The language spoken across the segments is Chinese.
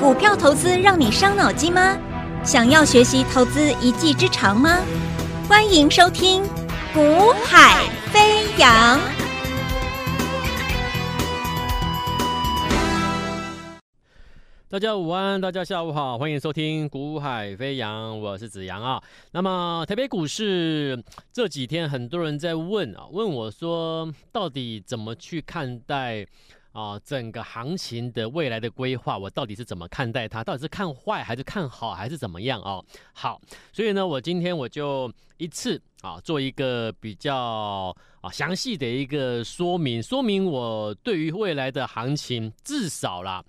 股票投资让你伤脑筋吗？想要学习投资一技之长吗？欢迎收听《股海飞扬》。大家午安，大家下午好，欢迎收听《股海飞扬》，我是子阳啊。那么台北股市这几天很多人在问啊，问我说，到底怎么去看待？啊，整个行情的未来的规划，我到底是怎么看待它？到底是看坏还是看好，还是怎么样啊？好，所以呢，我今天我就一次啊，做一个比较啊详细的一个说明，说明我对于未来的行情，至少啦，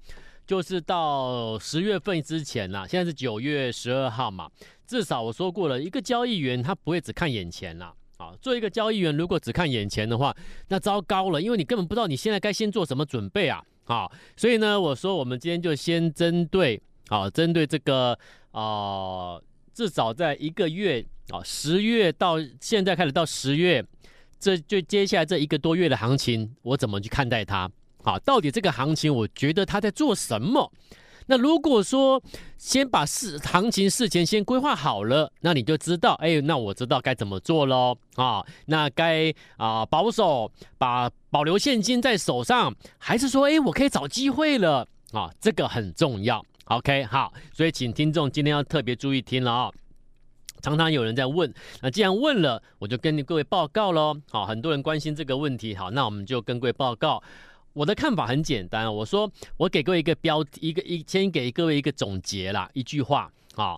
就是到十月份之前啦，现在是九月十二号嘛，至少我说过了，一个交易员他不会只看眼前啦。啊做一个交易员，如果只看眼前的话，那糟糕了，因为你根本不知道你现在该先做什么准备啊！好，所以呢，我说我们今天就先针对啊，针对这个啊，至少在一个月啊，十月到现在开始到十月，这就接下来这一个多月的行情，我怎么去看待它？好，到底这个行情，我觉得它在做什么？那如果说先把事行情事前先规划好了，那你就知道，哎，那我知道该怎么做喽啊。那该啊、保守，把保留现金在手上，还是说，哎，我可以找机会了啊？这个很重要。OK，好，所以请听众今天要特别注意听了啊。常常有人在问，那既然问了，我就跟各位报告喽。好，很多人关心这个问题，好，那我们就跟各位报告。我的看法很简单，我说我给各位一个标题，一个一先给各位一个总结啦，一句话啊，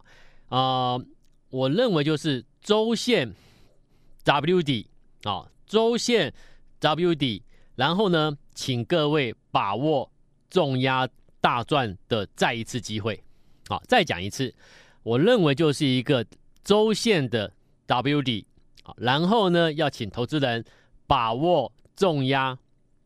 呃，我认为就是周线 W 底啊，周线 W 底，然后呢，请各位把握重压大赚的再一次机会，好，再讲一次，我认为就是一个周线的 W 底啊，然后呢，要请投资人把握重压。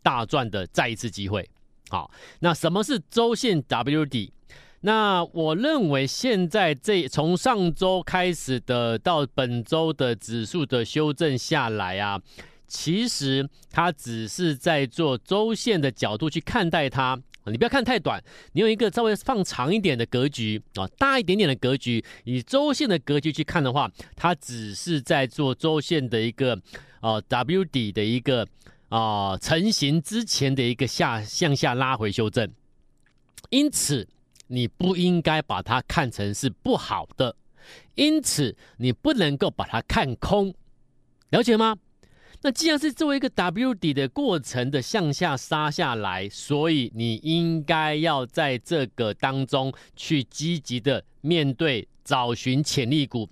大赚的再一次机会，好，那什么是周线 W 底？那我认为现在这从上周开始的到本周的指数的修正下来啊，其实它只是在做周线的角度去看待它，你不要看太短，你用一个稍微放长一点的格局啊，大一点点的格局，以周线的格局去看的话，它只是在做周线的一个呃 W 底的一个。啊、成型之前的一个下向下拉回修正，因此你不应该把它看成是不好的，因此你不能够把它看空，了解吗？那既然是作为一个 W 底的过程的向下杀下来，所以你应该要在这个当中去积极的面对，找寻潜力股。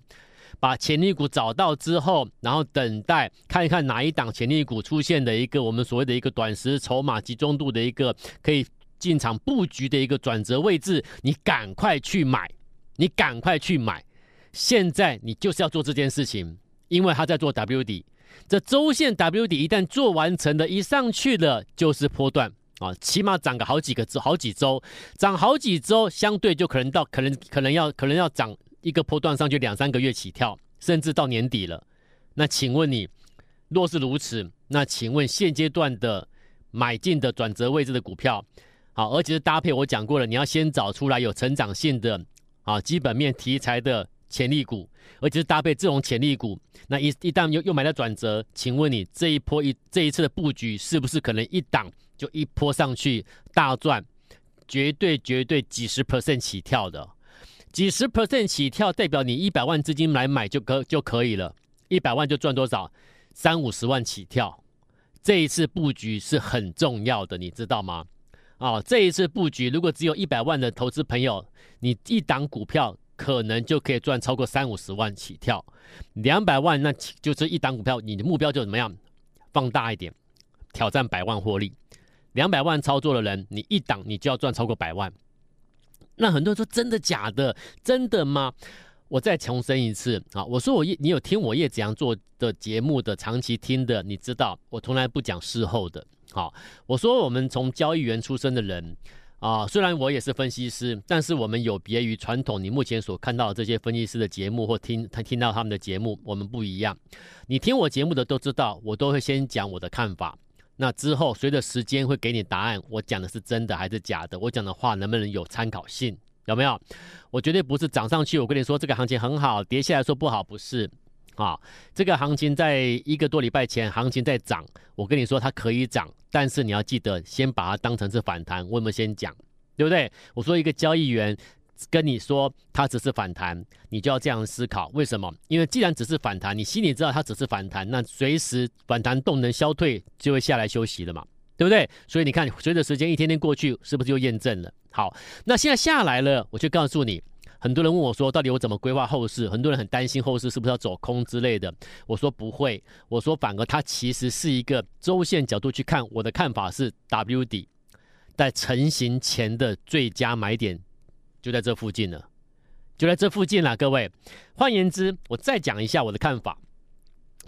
把潜力股找到之后，然后等待看一看哪一档潜力股出现的一个我们所谓的一个短时筹码集中度的一个可以进场布局的一个转折位置，你赶快去买，你赶快去买。现在你就是要做这件事情，因为它在做 W 底，这周线 W 底一旦做完成的，一上去了就是波段啊，起码涨个好几个周，好几周，涨好几周，相对就可能到可能可能要可能要涨。一个波段上去两三个月起跳，甚至到年底了。那请问你，若是如此，那请问现阶段的买进的转折位置的股票，好，而且是搭配我讲过了，你要先找出来有成长性的啊基本面题材的潜力股，而且是搭配这种潜力股。那一一旦又又买了转折，请问你这一波一这一次的布局是不是可能一档就一波上去大赚，绝对绝对几十 percent 起跳的？几十 percent 起跳，代表你一百万资金来买就可就可以了，一百万就赚多少？三五十万起跳。这一次布局是很重要的，你知道吗？啊、哦，这一次布局如果只有一百万的投资朋友，你一档股票可能就可以赚超过三五十万起跳。两百万那就是一档股票，你的目标就怎么样？放大一点，挑战百万获利。两百万操作的人，你一档你就要赚超过百万。那很多人说真的假的？真的吗？我再重申一次啊！我说我叶，你有听我叶子阳做的节目的，长期听的，你知道我从来不讲事后的。好，我说我们从交易员出身的人啊，虽然我也是分析师，但是我们有别于传统你目前所看到的这些分析师的节目或听他听到他们的节目，我们不一样。你听我节目的都知道，我都会先讲我的看法。那之后随着时间会给你答案，我讲的是真的还是假的？我讲的话能不能有参考性？有没有？我绝对不是涨上去，我跟你说这个行情很好，跌下来说不好，不是。啊，这个行情在一个多礼拜前，行情在涨，我跟你说它可以涨，但是你要记得先把它当成是反弹。我有没有先讲，对不对？我说一个交易员跟你说它只是反弹，你就要这样思考，为什么？因为既然只是反弹，你心里知道它只是反弹，那随时反弹动能消退，就会下来休息了嘛，对不对？所以你看，随着时间一天天过去，是不是就验证了？好，那现在下来了，我就告诉你。很多人问我说：“到底我怎么规划后市？”很多人很担心后市是不是要走空之类的。我说不会，我说反而它其实是一个周线角度去看。我的看法是，W 底在成型前的最佳买点就在这附近了，就在这附近了，各位。换言之，我再讲一下我的看法。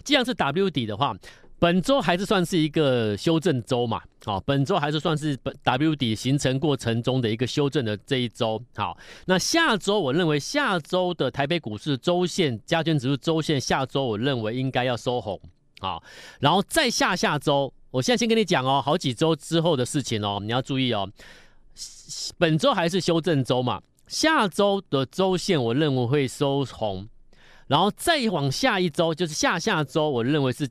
既然是 W 底的话。本周还是算是一个修正周嘛，好，本周还是算是本 W 底形成过程中的一个修正的这一周，好，那下周我认为下周的台北股市周线加权指数周线下周我认为应该要收红，好，然后再下下周，我现在先跟你讲哦，好几周之后的事情哦，你要注意哦，本周还是修正周嘛，下周的周线我认为会收红，然后再往下一周就是下下周，我认为是。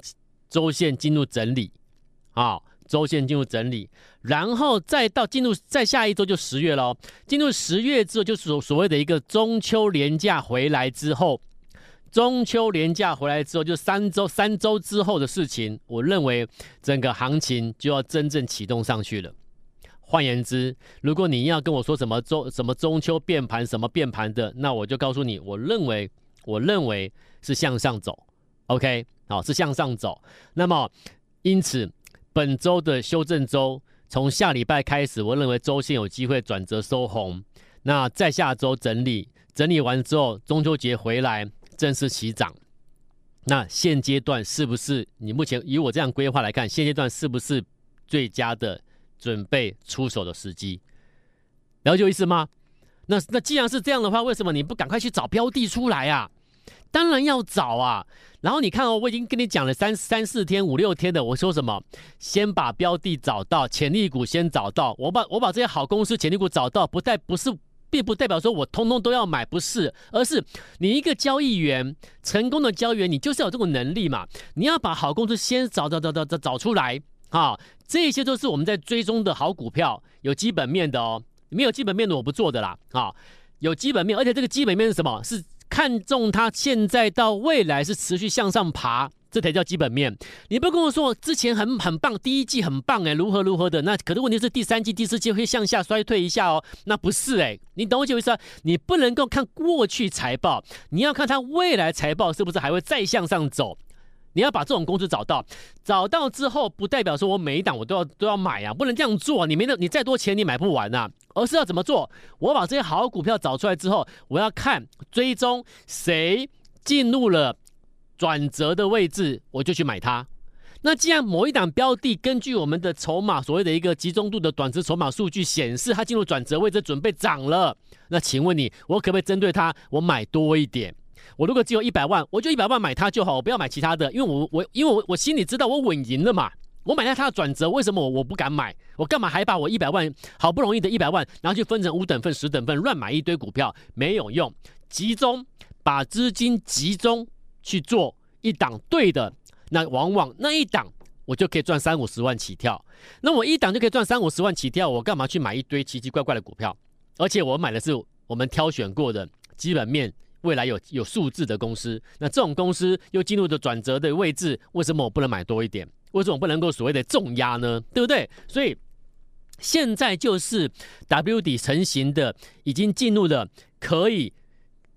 周线进入整理，啊，周线进入整理，然后再到进入再下一周就十月喽。进入十月之后，就所所谓的一个中秋连假回来之后，中秋连假回来之后，就三周三周之后的事情。我认为整个行情就要真正启动上去了。换言之，如果你要跟我说什么中什么中秋变盘什么变盘的，那我就告诉你，我认为我认为是向上走。OK。好，是向上走。那么，因此本周的修正周从下礼拜开始，我认为周线有机会转折收红。那在下周整理，整理完之后，中秋节回来正式起涨。那现阶段是不是你目前以我这样规划来看，现阶段是不是最佳的准备出手的时机？了解我意思吗？那那既然是这样的话，为什么你不赶快去找标的出来啊？当然要找啊！然后你看哦，我已经跟你讲了三三四天、五六天的，我说什么？先把标的找到，潜力股先找到。我把我把这些好公司潜力股找到，不代不是，并不代表说我通通都要买，不是，而是你一个交易员，成功的交易员，你就是有这种能力嘛。你要把好公司先找找找找找找出来好！这些都是我们在追踪的好股票，有基本面的哦。没有基本面的我不做的啦啊！有基本面，而且这个基本面是什么？是。看中它现在到未来是持续向上爬，这才叫基本面。你不跟我说之前很很棒，第一季很棒哎，如何如何的？那可是问题是第三季、第四季会向下衰退一下哦。那不是哎，你懂我意思啊？你不能够看过去财报，你要看它未来财报是不是还会再向上走。你要把这种公司找到，找到之后不代表说我每一档我都要都要买啊，不能这样做。你没的，你再多钱你买不完呐、啊。而是要怎么做？我把这些好股票找出来之后，我要看追踪谁进入了转折的位置，我就去买它。那既然某一档标的根据我们的筹码所谓的一个集中度的短值筹码数据显示它进入转折位置，准备涨了，那请问你，我可不可以针对它，我买多一点？我如果只有一百万，我就一百万买它就好，我不要买其他的，因为我我因为我我心里知道我稳赢了嘛。我买下它的转折，为什么我我不敢买？我干嘛还把我一百万好不容易的一百万，然后去分成五等份、十等份，乱买一堆股票没有用。集中把资金集中去做一档对的，那往往那一档我就可以赚三五十万起跳。那我一档就可以赚三五十万起跳，我干嘛去买一堆奇奇怪怪的股票？而且我买的是我们挑选过的基本面。未来有有数字的公司，那这种公司又进入的转折的位置，为什么我不能买多一点？为什么不能够所谓的重压呢？对不对？所以现在就是 W 底成型的，已经进入了可以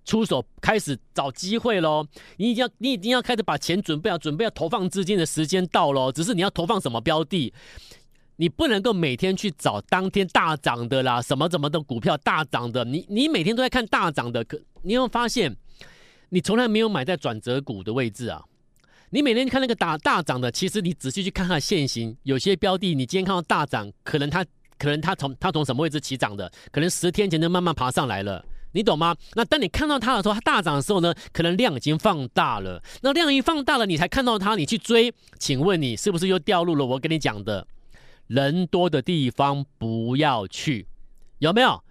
出手开始找机会喽。你一定要你一定要开始把钱准备好，准备要投放资金的时间到喽。只是你要投放什么标的？你不能够每天去找当天大涨的啦，什么什么的股票大涨的，你你每天都在看大涨的，可你有没有发现，你从来没有买在转折股的位置啊？你每天看那个大大涨的，其实你仔细去看它的线型，有些标的你今天看到大涨，可能它可能它从它从什么位置起涨的，可能十天前就慢慢爬上来了，你懂吗？那当你看到它的时候，它大涨的时候呢，可能量已经放大了。那量一放大了，你才看到它，你去追，请问你是不是又掉入了我跟你讲的人多的地方不要去？有没有？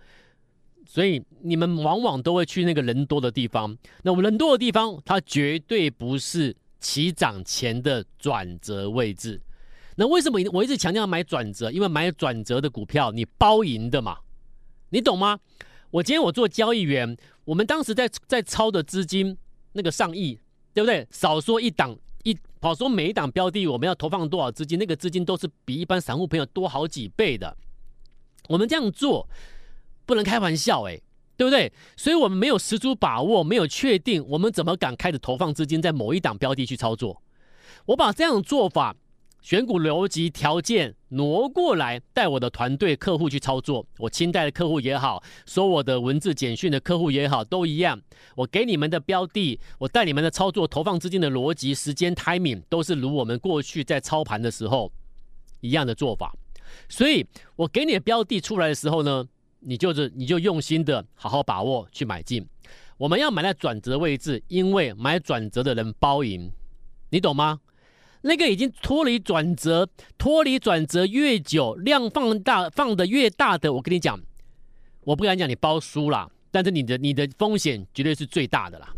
所以你们往往都会去那个人多的地方。那我们人多的地方，它绝对不是起涨前的转折位置。那为什么我一直强调买转折？因为买转折的股票，你包赢的嘛，你懂吗？我今天我做交易员，我们当时在在抄的资金那个上亿，对不对？少说一档，好说每一档标的我们要投放多少资金，那个资金都是比一般散户朋友多好几倍的。我们这样做不能开玩笑诶，对不对？所以我们没有十足把握，没有确定，我们怎么敢开始投放资金在某一档标的去操作？我把这样做法。选股逻辑条件挪过来，带我的团队客户去操作。我清代的客户也好，说我的文字简讯的客户也好，都一样。我给你们的标的，我带你们的操作投放资金的逻辑、时间、timing，都是如我们过去在操盘的时候一样的做法。所以，我给你的标的出来的时候呢，你就是你就用心的好好把握去买进。我们要买在转折位置，因为买转折的人包赢，你懂吗？那个已经脱离转折，脱离转折越久，量放大放的越大的，我跟你讲，我不敢讲你包输啦，但是你的你的风险绝对是最大的啦。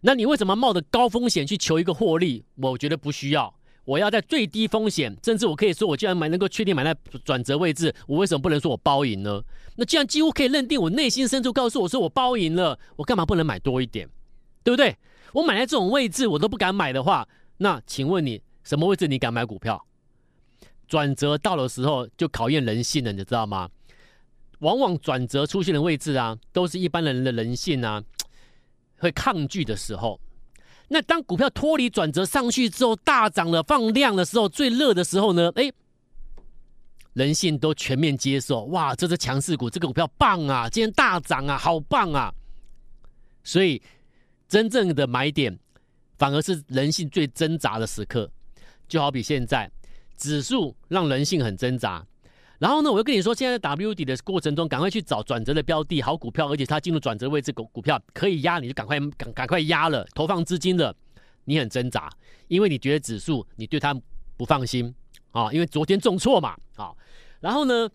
那你为什么冒着高风险去求一个获利？我觉得不需要，我要在最低风险，甚至我可以说，我既然买能够确定买在转折位置，我为什么不能说我包赢呢？那既然几乎可以认定，我内心深处告诉我说我包赢了，我干嘛不能买多一点？对不对？我买在这种位置，我都不敢买的话。那请问你什么位置你敢买股票？转折到的时候就考验人性了，你知道吗？往往转折出现的位置啊，都是一般人的人性啊会抗拒的时候。那当股票脱离转折上去之后，大涨了放量的时候，最热的时候呢？哎，人性都全面接受，哇，这只强势股，这个股票棒啊，今天大涨啊，好棒啊！所以真正的买点。反而是人性最挣扎的时刻，就好比现在指数让人性很挣扎。然后呢，我又跟你说，现在在 W 底的过程中，赶快去找转折的标的，好股票，而且它进入转折位置，股股票可以压，你就赶快赶赶快压了，投放资金了。你很挣扎，因为你觉得指数你对它不放心啊，因为昨天重挫嘛啊。然后呢，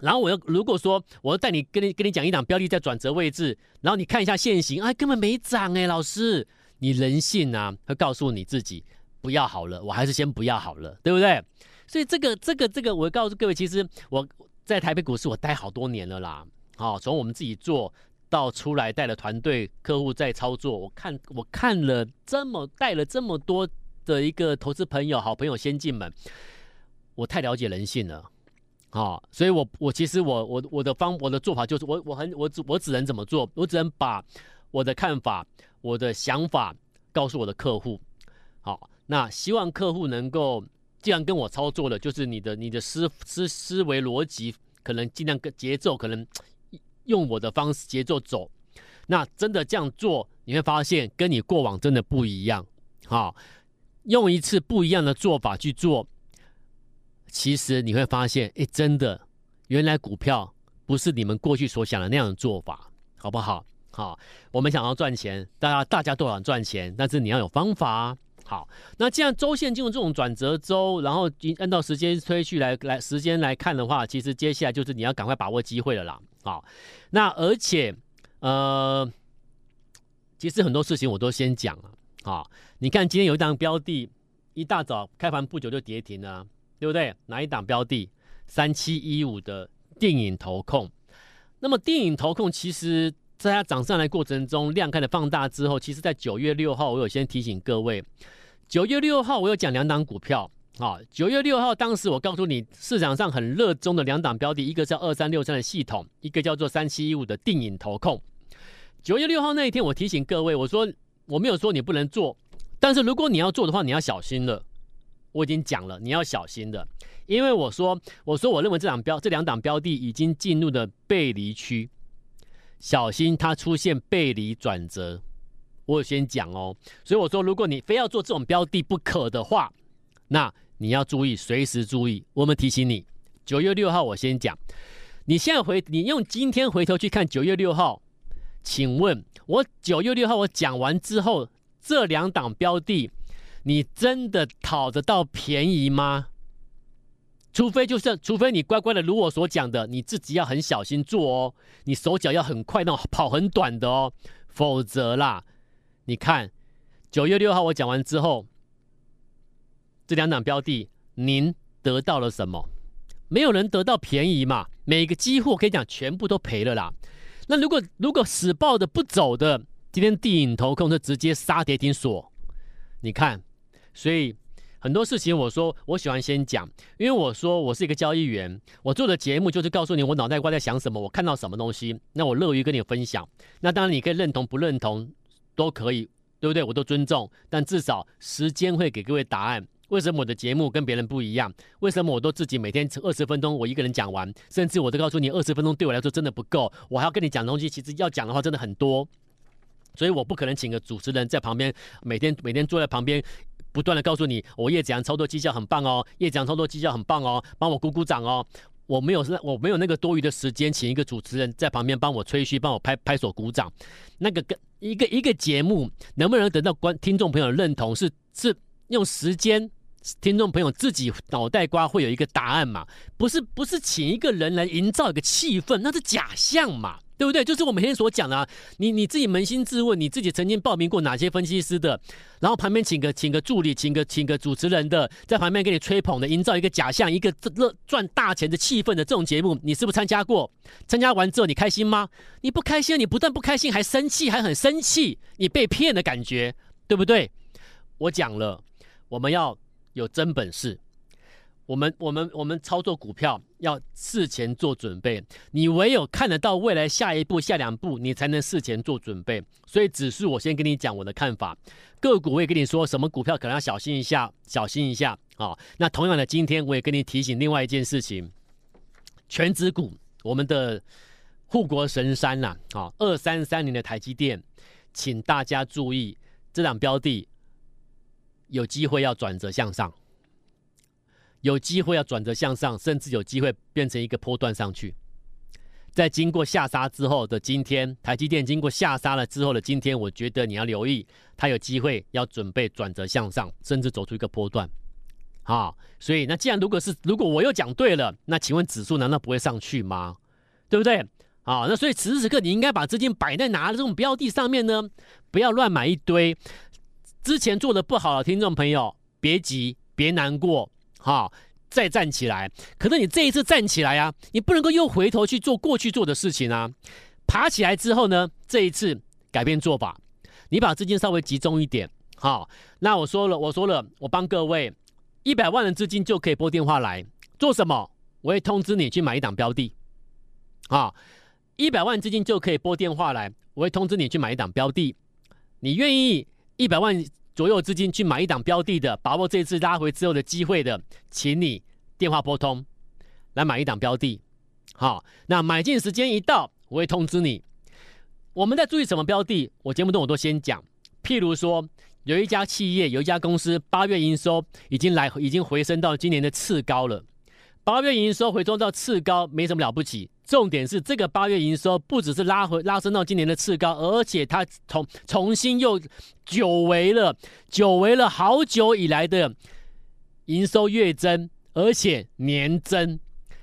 然后我又如果说我要带你跟你跟你讲一档标的在转折位置，然后你看一下线型，哎，根本没涨哎，老师。你人性啊，会告诉你自己不要好了，我还是先不要好了，对不对？所以这个、这个、这个，我告诉各位，其实我在台北股市我待好多年了啦。好，从我们自己做到出来带了团队客户在操作，我看我看了这么带了这么多的一个投资朋友、好朋友、先进们，我太了解人性了。好，所以我我其实我我我的方我的做法就是我我很我只我只能怎么做？我只能把我的看法。我的想法告诉我的客户，好，那希望客户能够，既然跟我操作的，就是你的你的思思思维逻辑，可能尽量跟节奏，可能用我的方式节奏走，那真的这样做，你会发现跟你过往真的不一样，好，用一次不一样的做法去做，其实你会发现，哎，真的，原来股票不是你们过去所想的那样的做法，好不好？好，我们想要赚钱，大家大家都想赚钱，但是你要有方法。好，那既然周线进入这种转折周，然后按照时间推去来来时间来看的话，其实接下来就是你要赶快把握机会了啦。好，那而且呃，其实很多事情我都先讲了。好，你看今天有一档标的，一大早开盘不久就跌停了，对不对？哪一档标的？三七一五的电影投控。那么电影投控其实。在它涨上来过程中，量开始放大之后，其实，在九月六号，我有先提醒各位，九月六号我有讲两档股票啊。九月六号当时我告诉你，市场上很热衷的两档标的，一个叫二三六三的系统，一个叫做三七一五的定影投控。九月六号那一天，我提醒各位，我说我没有说你不能做，但是如果你要做的话，你要小心了。我已经讲了，你要小心的，因为我说我说我认为这两标这两档标的已经进入了背离区。小心它出现背离转折，我有先讲哦，所以我说，如果你非要做这种标的不可的话，那你要注意，随时注意。我们提醒你，九月六号我先讲，你现在回，你用今天回头去看九月六号，请问我九月六号我讲完之后，这两档标的，你真的讨得到便宜吗？除非就是，除非你乖乖的如我所讲的，你自己要很小心做哦，你手脚要很快，那种跑很短的哦，否则啦，你看九月六号我讲完之后，这两档标的，您得到了什么？没有人得到便宜嘛，每个几乎我可以讲全部都赔了啦。那如果如果死抱的不走的，今天地影投控就直接杀跌停锁，你看，所以。很多事情，我说我喜欢先讲，因为我说我是一个交易员，我做的节目就是告诉你我脑袋瓜在想什么，我看到什么东西，那我乐于跟你分享。那当然你可以认同不认同都可以，对不对？我都尊重，但至少时间会给各位答案。为什么我的节目跟别人不一样？为什么我都自己每天二十分钟我一个人讲完？甚至我都告诉你二十分钟对我来说真的不够，我还要跟你讲东西，其实要讲的话真的很多，所以我不可能请个主持人在旁边每天每天坐在旁边。不断的告诉你，我叶子阳操作绩效很棒哦，叶子阳操作绩效很棒哦，帮我鼓鼓掌哦。我没有我没有那个多余的时间，请一个主持人在旁边帮我吹嘘，帮我拍拍手鼓掌。那个跟一个一个节目能不能得到观听众朋友的认同，是是用时间，听众朋友自己脑袋瓜会有一个答案嘛？不是不是请一个人来营造一个气氛，那是假象嘛？对不对？就是我每天所讲的啊，你你自己扪心自问，你自己曾经报名过哪些分析师的？然后旁边请个请个助理，请个请个主持人的，在旁边给你吹捧的，营造一个假象，一个乐赚大钱的气氛的这种节目，你是不是参加过？参加完之后你开心吗？你不开心，你不但不开心，还生气，还很生气，你被骗的感觉，对不对？我讲了，我们要有真本事。我们我们我们操作股票要事前做准备，你唯有看得到未来下一步、下两步，你才能事前做准备。所以指数我先跟你讲我的看法，个股我也跟你说什么股票可能要小心一下，小心一下啊、哦。那同样的，今天我也跟你提醒另外一件事情，全指股，我们的护国神山呐，啊，二三三零的台积电，请大家注意，这两标的有机会要转折向上。有机会要转折向上，甚至有机会变成一个波段上去。在经过下杀之后的今天，台积电经过下杀了之后的今天，我觉得你要留意，它有机会要准备转折向上，甚至走出一个波段。好，所以那既然如果是如果我又讲对了，那请问指数难道不会上去吗？对不对？好，那所以此时此刻你应该把资金摆在哪这种标的上面呢？不要乱买一堆。之前做的不好的听众朋友，别急，别难过。好，再站起来。可是你这一次站起来啊，你不能够又回头去做过去做的事情啊。爬起来之后呢，这一次改变做法，你把资金稍微集中一点。好，那我说了，我说了，我帮各位一百万的资金就可以拨电话来做什么？我会通知你去买一档标的。好，一百万资金就可以拨电话来，我会通知你去买一档标的。你愿意一百万？左右资金去买一档标的的，把握这次拉回之后的机会的，请你电话拨通来买一档标的。好，那买进时间一到，我会通知你。我们在注意什么标的？我节目中我都先讲。譬如说，有一家企业，有一家公司，八月营收已经来，已经回升到今年的次高了。八月营收回冲到次高，没什么了不起。重点是这个八月营收不只是拉回拉升到今年的次高，而且它重重新又久违了，久违了好久以来的营收月增，而且年增，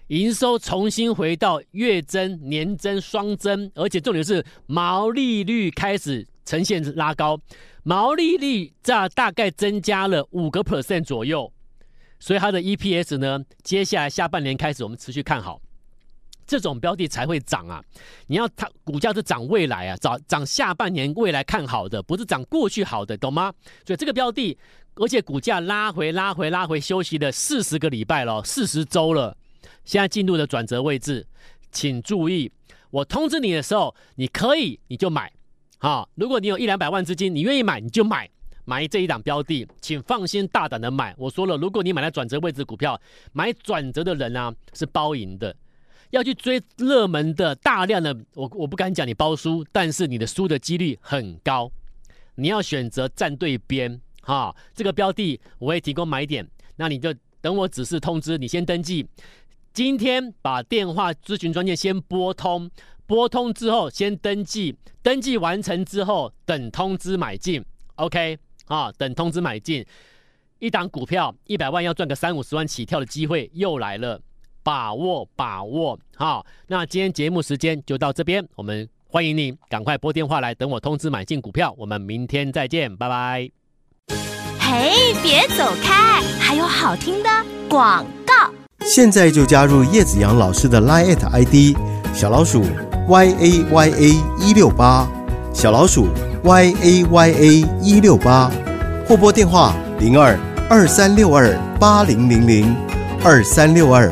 营收重新回到月增、年增双增，而且重点是毛利率开始呈现拉高，毛利率在大概增加了五个 percent 左右，所以它的 EPS 呢，接下来下半年开始我们持续看好。这种标的才会涨啊！你要它股价是涨未来啊，涨涨下半年未来看好的，不是涨过去好的，懂吗？所以这个标的，而且股价拉回拉回拉回休息了四十个礼拜了，四十周了，现在进入了转折位置，请注意，我通知你的时候，你可以你就买，好，如果你有一两百万资金，你愿意买你就买，买这一档标的，请放心大胆的买。我说了，如果你买了转折位置股票，买转折的人啊是包赢的。要去追热门的大量的，我我不敢讲你包输，但是你的输的几率很高。你要选择站对边，哈，这个标的我会提供买点，那你就等我指示通知，你先登记。今天把电话咨询专线先拨通，拨通之后先登记，登记完成之后等通知买进。OK 啊，等通知买进，一档股票一百万要赚个三五十万起跳的机会又来了，把握把握。好，那今天节目时间就到这边，我们欢迎你赶快拨电话来等我通知买进股票，我们明天再见，拜拜。嘿，别走开，还有好听的广告。现在就加入叶子阳老师的 Line ID 小老鼠 y a y a 一六八，小老鼠 y a y a 一六八，或拨电话零二二三六二八零零零二三六二